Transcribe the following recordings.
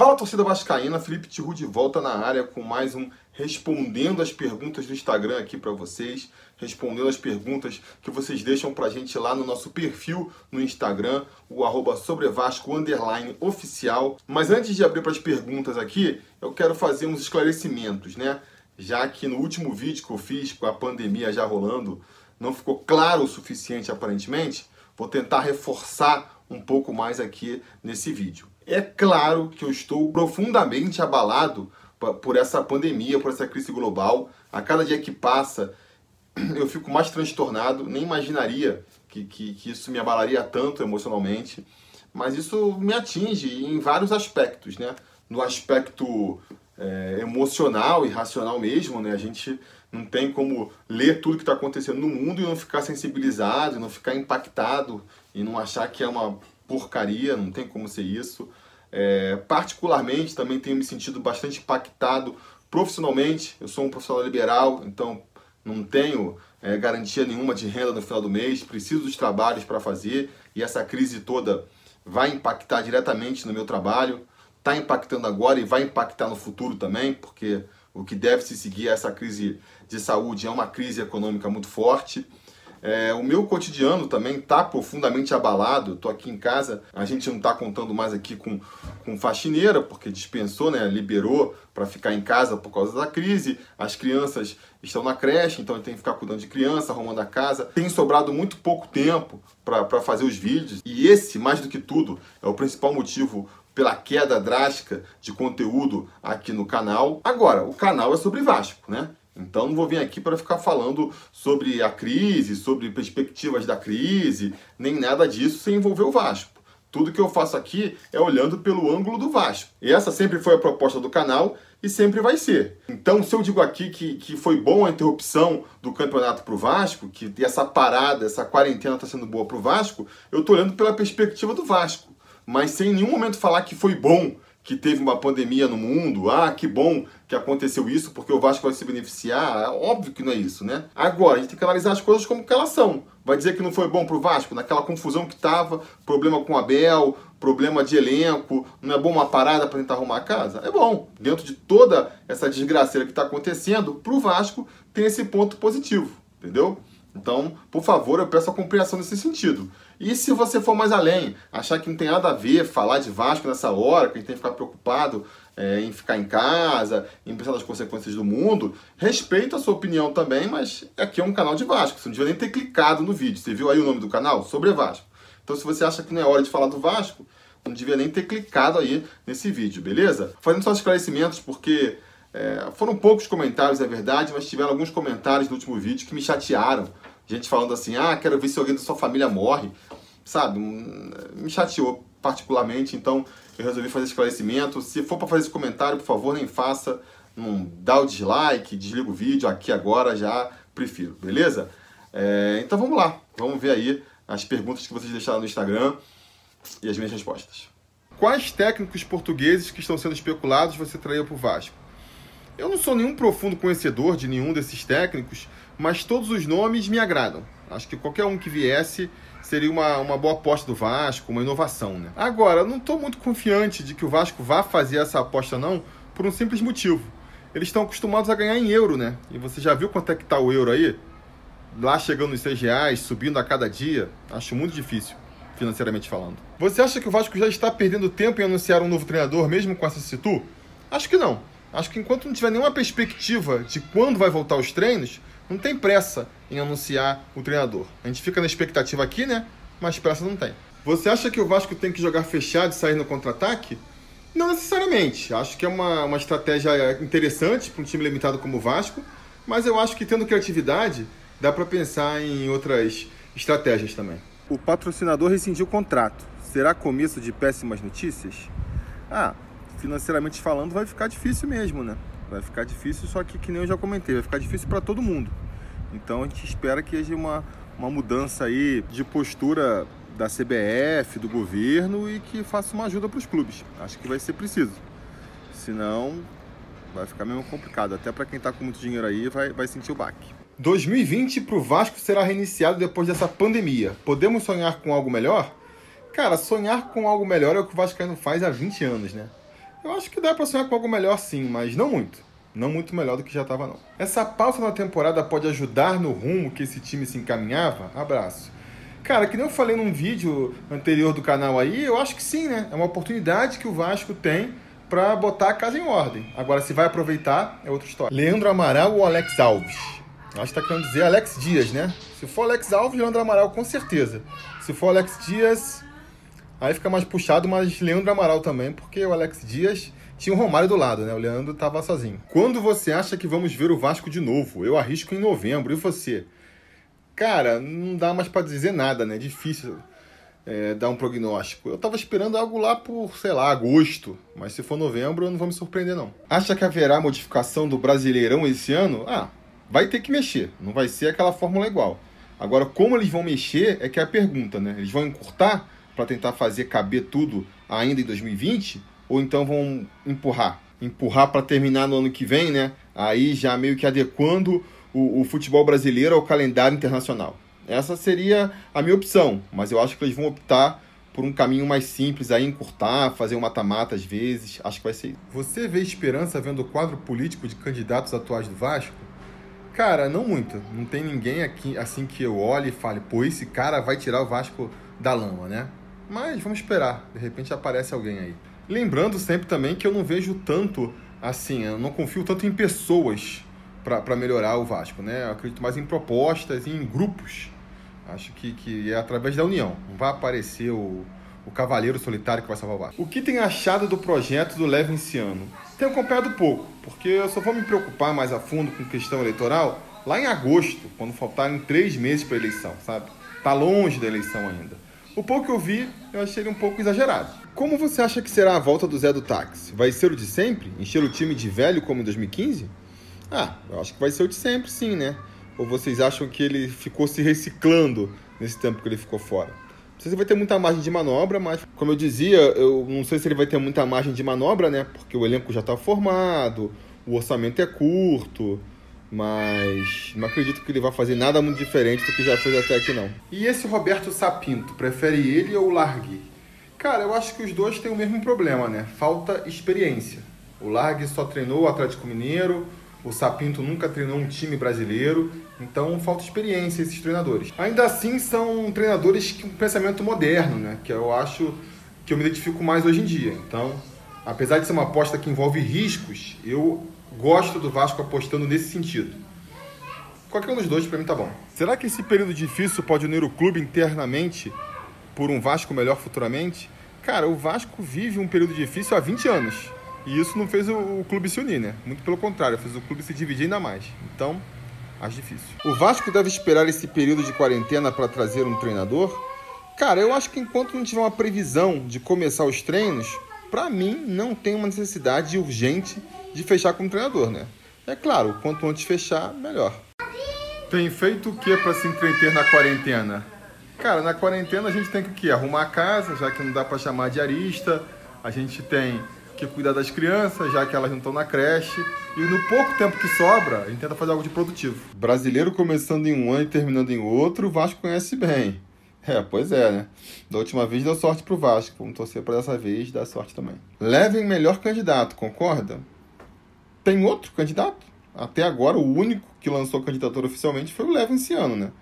Fala torcida vascaína, Felipe Tiru de volta na área com mais um respondendo as perguntas do Instagram aqui para vocês, respondendo as perguntas que vocês deixam para a gente lá no nosso perfil no Instagram, o arroba sobrevasco underline oficial. Mas antes de abrir para as perguntas aqui, eu quero fazer uns esclarecimentos, né? Já que no último vídeo que eu fiz com a pandemia já rolando, não ficou claro o suficiente aparentemente, vou tentar reforçar um pouco mais aqui nesse vídeo. É claro que eu estou profundamente abalado por essa pandemia, por essa crise global. A cada dia que passa, eu fico mais transtornado. Nem imaginaria que, que, que isso me abalaria tanto emocionalmente. Mas isso me atinge em vários aspectos, né? No aspecto é, emocional e racional mesmo, né? A gente não tem como ler tudo que está acontecendo no mundo e não ficar sensibilizado, não ficar impactado e não achar que é uma porcaria, não tem como ser isso. É, particularmente, também tenho me sentido bastante impactado profissionalmente. Eu sou um profissional liberal, então não tenho é, garantia nenhuma de renda no final do mês, preciso dos trabalhos para fazer e essa crise toda vai impactar diretamente no meu trabalho. Está impactando agora e vai impactar no futuro também, porque o que deve se seguir a essa crise de saúde é uma crise econômica muito forte. É, o meu cotidiano também está profundamente abalado. Estou aqui em casa, a gente não está contando mais aqui com, com faxineira, porque dispensou, né, liberou para ficar em casa por causa da crise. As crianças estão na creche, então tem que ficar cuidando de criança, arrumando a casa. Tem sobrado muito pouco tempo para fazer os vídeos. E esse, mais do que tudo, é o principal motivo pela queda drástica de conteúdo aqui no canal. Agora, o canal é sobre Vasco, né? Então não vou vir aqui para ficar falando sobre a crise, sobre perspectivas da crise, nem nada disso sem envolver o Vasco. Tudo que eu faço aqui é olhando pelo ângulo do Vasco. E essa sempre foi a proposta do canal e sempre vai ser. Então, se eu digo aqui que, que foi bom a interrupção do campeonato para o Vasco, que essa parada, essa quarentena está sendo boa para o Vasco, eu estou olhando pela perspectiva do Vasco. Mas sem em nenhum momento falar que foi bom que teve uma pandemia no mundo, ah, que bom que aconteceu isso porque o Vasco vai se beneficiar. É óbvio que não é isso, né? Agora, a gente tem que analisar as coisas como elas são. Vai dizer que não foi bom pro Vasco, naquela confusão que tava, problema com o Abel, problema de elenco, não é bom uma parada para tentar arrumar a casa? É bom. Dentro de toda essa desgraceira que está acontecendo, pro Vasco tem esse ponto positivo, entendeu? Então, por favor, eu peço a compreensão nesse sentido. E se você for mais além, achar que não tem nada a ver falar de Vasco nessa hora, que a gente tem que ficar preocupado é, em ficar em casa, em pensar nas consequências do mundo, respeito a sua opinião também, mas aqui é um canal de Vasco. Você não devia nem ter clicado no vídeo. Você viu aí o nome do canal? Sobre Vasco. Então, se você acha que não é hora de falar do Vasco, não devia nem ter clicado aí nesse vídeo, beleza? Fazendo só esclarecimentos, porque é, foram poucos comentários, é verdade, mas tiveram alguns comentários no último vídeo que me chatearam. Gente falando assim, ah, quero ver se alguém da sua família morre. Sabe, me chateou particularmente, então eu resolvi fazer esclarecimento. Se for para fazer esse comentário, por favor, nem faça. Não dá o dislike, desliga o vídeo aqui agora, já prefiro, beleza? É, então vamos lá, vamos ver aí as perguntas que vocês deixaram no Instagram e as minhas respostas. Quais técnicos portugueses que estão sendo especulados você traria para o Vasco? Eu não sou nenhum profundo conhecedor de nenhum desses técnicos, mas todos os nomes me agradam. Acho que qualquer um que viesse seria uma, uma boa aposta do Vasco, uma inovação. Né? Agora, não estou muito confiante de que o Vasco vá fazer essa aposta, não, por um simples motivo. Eles estão acostumados a ganhar em euro, né? E você já viu quanto é que está o euro aí? Lá chegando nos 6 reais, subindo a cada dia. Acho muito difícil, financeiramente falando. Você acha que o Vasco já está perdendo tempo em anunciar um novo treinador, mesmo com essa situ? Acho que não. Acho que enquanto não tiver nenhuma perspectiva de quando vai voltar os treinos, não tem pressa em anunciar o treinador. A gente fica na expectativa aqui, né? Mas pressa não tem. Você acha que o Vasco tem que jogar fechado e sair no contra-ataque? Não necessariamente. Acho que é uma, uma estratégia interessante para um time limitado como o Vasco, mas eu acho que tendo criatividade, dá para pensar em outras estratégias também. O patrocinador rescindiu o contrato. Será começo de péssimas notícias? Ah, financeiramente falando, vai ficar difícil mesmo, né? Vai ficar difícil, só que, que nem eu já comentei, vai ficar difícil para todo mundo. Então a gente espera que haja uma, uma mudança aí de postura da CBF, do governo e que faça uma ajuda para os clubes. Acho que vai ser preciso. Senão vai ficar mesmo complicado. Até para quem está com muito dinheiro aí vai, vai sentir o baque. 2020 para o Vasco será reiniciado depois dessa pandemia. Podemos sonhar com algo melhor? Cara, sonhar com algo melhor é o que o Vascaíno faz há 20 anos, né? Eu acho que dá para sonhar com algo melhor sim, mas não muito. Não muito melhor do que já estava não. Essa pausa na temporada pode ajudar no rumo que esse time se encaminhava? Abraço. Cara, que nem eu falei num vídeo anterior do canal aí, eu acho que sim, né? É uma oportunidade que o Vasco tem para botar a casa em ordem. Agora, se vai aproveitar, é outra história. Leandro Amaral ou Alex Alves? Acho que tá querendo dizer Alex Dias, né? Se for Alex Alves, Leandro Amaral, com certeza. Se for Alex Dias, aí fica mais puxado, mas Leandro Amaral também, porque o Alex Dias tinha o Romário do lado, né? O Leandro tava sozinho. Quando você acha que vamos ver o Vasco de novo? Eu arrisco em novembro. E você? Cara, não dá mais para dizer nada, né? Difícil é, dar um prognóstico. Eu tava esperando algo lá por, sei lá, agosto. Mas se for novembro, eu não vou me surpreender, não. Acha que haverá modificação do Brasileirão esse ano? Ah, vai ter que mexer. Não vai ser aquela fórmula igual. Agora, como eles vão mexer é que é a pergunta, né? Eles vão encurtar para tentar fazer caber tudo ainda em 2020? Ou então vão empurrar? Empurrar para terminar no ano que vem, né? Aí já meio que adequando o, o futebol brasileiro ao calendário internacional. Essa seria a minha opção, mas eu acho que eles vão optar por um caminho mais simples, aí encurtar, fazer um mata-mata às vezes. Acho que vai ser isso. Você vê esperança vendo o quadro político de candidatos atuais do Vasco? Cara, não muito. Não tem ninguém aqui assim que eu olhe e fale, pô, esse cara vai tirar o Vasco da lama, né? Mas vamos esperar, de repente aparece alguém aí. Lembrando sempre também que eu não vejo tanto assim, eu não confio tanto em pessoas para melhorar o Vasco, né? Eu acredito mais em propostas e em grupos. Acho que, que é através da união. Não vai aparecer o, o cavaleiro solitário que vai salvar o Vasco. O que tem achado do projeto do Levenciano? Tenho acompanhado pouco, porque eu só vou me preocupar mais a fundo com questão eleitoral lá em agosto, quando faltarem três meses para eleição, sabe? Tá longe da eleição ainda. O pouco que eu vi, eu achei ele um pouco exagerado. Como você acha que será a volta do Zé do Táxi? Vai ser o de sempre? Encher o time de velho como em 2015? Ah, eu acho que vai ser o de sempre, sim, né? Ou vocês acham que ele ficou se reciclando nesse tempo que ele ficou fora? Não sei se vai ter muita margem de manobra, mas, como eu dizia, eu não sei se ele vai ter muita margem de manobra, né? Porque o elenco já está formado, o orçamento é curto, mas não acredito que ele vai fazer nada muito diferente do que já fez até aqui, não. E esse Roberto Sapinto, prefere ele ou o Largue? Cara, eu acho que os dois têm o mesmo problema, né? Falta experiência. O Largue só treinou o Atlético Mineiro, o Sapinto nunca treinou um time brasileiro, então falta experiência esses treinadores. Ainda assim, são treinadores com um pensamento moderno, né? Que eu acho que eu me identifico mais hoje em dia. Então, apesar de ser uma aposta que envolve riscos, eu gosto do Vasco apostando nesse sentido. Qualquer um dos dois para mim tá bom. Será que esse período difícil pode unir o clube internamente por um Vasco melhor futuramente? Cara, o Vasco vive um período difícil há 20 anos. E isso não fez o, clube se unir, né? Muito pelo contrário, fez o clube se dividir ainda mais. Então, acho difícil. O Vasco deve esperar esse período de quarentena para trazer um treinador? Cara, eu acho que enquanto não tiver uma previsão de começar os treinos, para mim não tem uma necessidade urgente de fechar como treinador, né? É claro, quanto antes fechar, melhor. Tem feito o que para se entreter na quarentena? Cara, na quarentena a gente tem que o quê? Arrumar a casa, já que não dá para chamar de arista. A gente tem que cuidar das crianças, já que elas não estão na creche. E no pouco tempo que sobra, a gente tenta fazer algo de produtivo. Brasileiro começando em um ano e terminando em outro, o Vasco conhece bem. É, pois é, né? Da última vez deu sorte pro Vasco. Vamos torcer para dessa vez dar sorte também. Levem melhor candidato, concorda? Tem outro candidato? Até agora, o único que lançou candidatura oficialmente foi o Levin esse ano, né?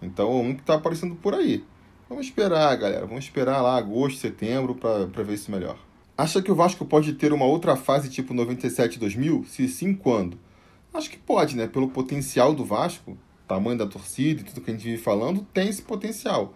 Então, único que tá aparecendo por aí. Vamos esperar, galera. Vamos esperar lá agosto, setembro para ver isso melhor. Acha que o Vasco pode ter uma outra fase tipo 97-2000? Se sim, quando? Acho que pode, né? Pelo potencial do Vasco, tamanho da torcida e tudo que a gente vive falando, tem esse potencial.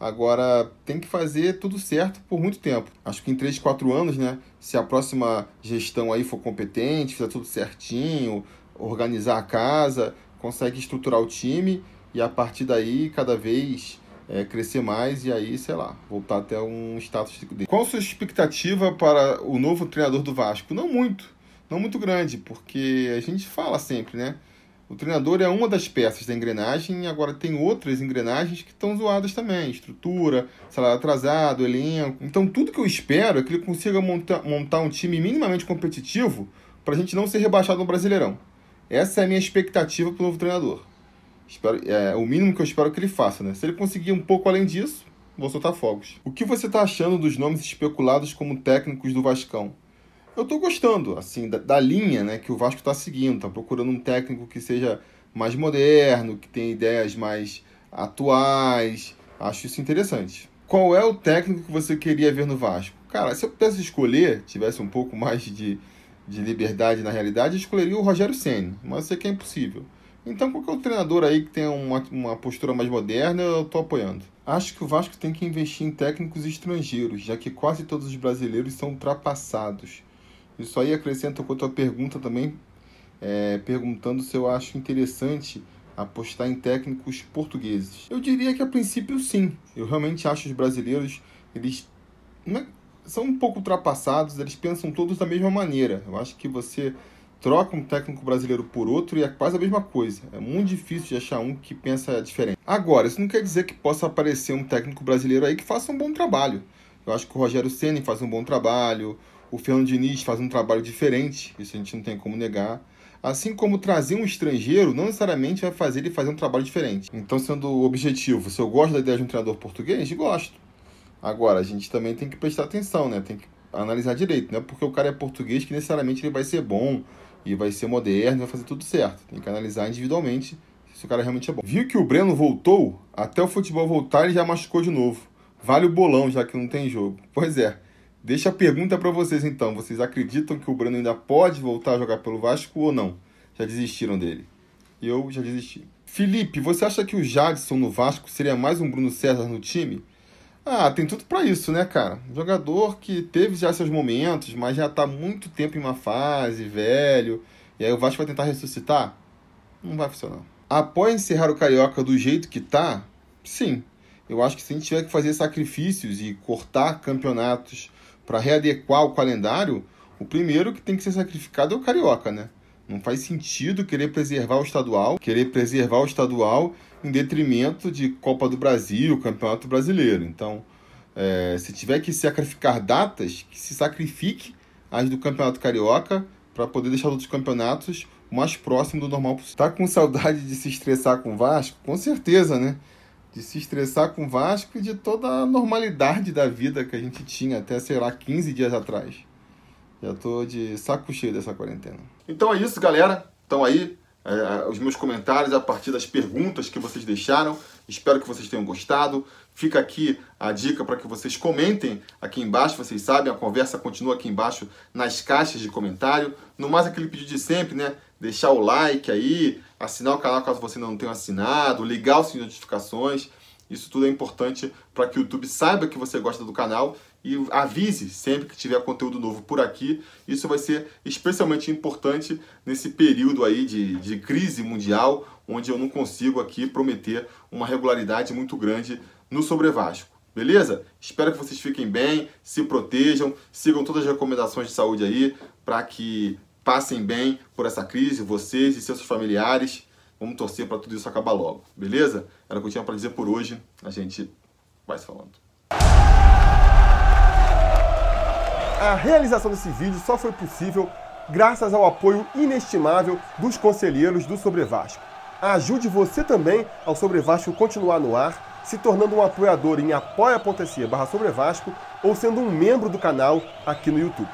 Agora, tem que fazer tudo certo por muito tempo. Acho que em 3, 4 anos, né? Se a próxima gestão aí for competente, fizer tudo certinho, organizar a casa, consegue estruturar o time e a partir daí, cada vez é, crescer mais e aí, sei lá, voltar até um status. Qual a sua expectativa para o novo treinador do Vasco? Não muito, não muito grande, porque a gente fala sempre, né? O treinador é uma das peças da engrenagem agora tem outras engrenagens que estão zoadas também. Estrutura, salário atrasado, elenco. Então tudo que eu espero é que ele consiga montar, montar um time minimamente competitivo para a gente não ser rebaixado no Brasileirão. Essa é a minha expectativa para o novo treinador. Espero, é o mínimo que eu espero que ele faça, né? Se ele conseguir um pouco além disso, vou soltar fogos. O que você está achando dos nomes especulados como técnicos do Vascão? Eu tô gostando, assim, da, da linha né, que o Vasco está seguindo. Tá procurando um técnico que seja mais moderno, que tenha ideias mais atuais. Acho isso interessante. Qual é o técnico que você queria ver no Vasco? Cara, se eu pudesse escolher, tivesse um pouco mais de, de liberdade na realidade, eu escolheria o Rogério Senna, mas sei que é impossível. Então, qualquer treinador aí que tenha uma, uma postura mais moderna, eu estou apoiando. Acho que o Vasco tem que investir em técnicos estrangeiros, já que quase todos os brasileiros são ultrapassados. Isso aí acrescenta com a tua pergunta também, é, perguntando se eu acho interessante apostar em técnicos portugueses. Eu diria que a princípio sim. Eu realmente acho os brasileiros, eles é, são um pouco ultrapassados, eles pensam todos da mesma maneira. Eu acho que você troca um técnico brasileiro por outro e é quase a mesma coisa. É muito difícil de achar um que pensa diferente. Agora, isso não quer dizer que possa aparecer um técnico brasileiro aí que faça um bom trabalho. Eu acho que o Rogério Ceni faz um bom trabalho, o Fernando Diniz faz um trabalho diferente, isso a gente não tem como negar. Assim como trazer um estrangeiro não necessariamente vai fazer ele fazer um trabalho diferente. Então, sendo objetivo, se eu gosto da ideia de um treinador português, gosto. Agora, a gente também tem que prestar atenção, né? Tem que analisar direito, não é porque o cara é português que necessariamente ele vai ser bom e vai ser moderno, vai fazer tudo certo. Tem que analisar individualmente se o cara realmente é bom. Viu que o Breno voltou? Até o futebol voltar ele já machucou de novo. Vale o bolão, já que não tem jogo. Pois é. Deixa a pergunta para vocês então. Vocês acreditam que o Breno ainda pode voltar a jogar pelo Vasco ou não? Já desistiram dele? Eu já desisti. Felipe, você acha que o Jadson no Vasco seria mais um Bruno César no time? Ah, tem tudo para isso, né, cara? Um jogador que teve já seus momentos, mas já tá muito tempo em uma fase, velho. E aí o Vasco vai tentar ressuscitar? Não vai funcionar. Após encerrar o Carioca do jeito que tá, sim. Eu acho que se a gente tiver que fazer sacrifícios e cortar campeonatos para readequar o calendário, o primeiro que tem que ser sacrificado é o Carioca, né? Não faz sentido querer preservar o estadual, querer preservar o estadual em detrimento de Copa do Brasil, Campeonato Brasileiro. Então, é, se tiver que sacrificar datas, que se sacrifique as do Campeonato Carioca para poder deixar os outros campeonatos o mais próximo do normal possível. Tá com saudade de se estressar com o Vasco? Com certeza, né? De se estressar com o Vasco e de toda a normalidade da vida que a gente tinha até, sei lá, 15 dias atrás. Já tô de saco cheio dessa quarentena. Então é isso, galera. Então aí é, os meus comentários a partir das perguntas que vocês deixaram. Espero que vocês tenham gostado. Fica aqui a dica para que vocês comentem aqui embaixo. Vocês sabem, a conversa continua aqui embaixo nas caixas de comentário. No mais, aquele pedido de sempre, né? Deixar o like aí, assinar o canal caso você não tenha assinado, ligar os sininho de notificações. Isso tudo é importante para que o YouTube saiba que você gosta do canal e avise sempre que tiver conteúdo novo por aqui. Isso vai ser especialmente importante nesse período aí de, de crise mundial, onde eu não consigo aqui prometer uma regularidade muito grande no Sobre Vasco. Beleza? Espero que vocês fiquem bem, se protejam, sigam todas as recomendações de saúde aí para que passem bem por essa crise, vocês e seus familiares. Vamos torcer para tudo isso acabar logo, beleza? Era o que eu tinha para dizer por hoje. A gente vai se falando. A realização desse vídeo só foi possível graças ao apoio inestimável dos conselheiros do Sobre Vasco. Ajude você também ao Sobre Vasco continuar no ar, se tornando um apoiador em apoia.se barra Sobre Vasco ou sendo um membro do canal aqui no YouTube.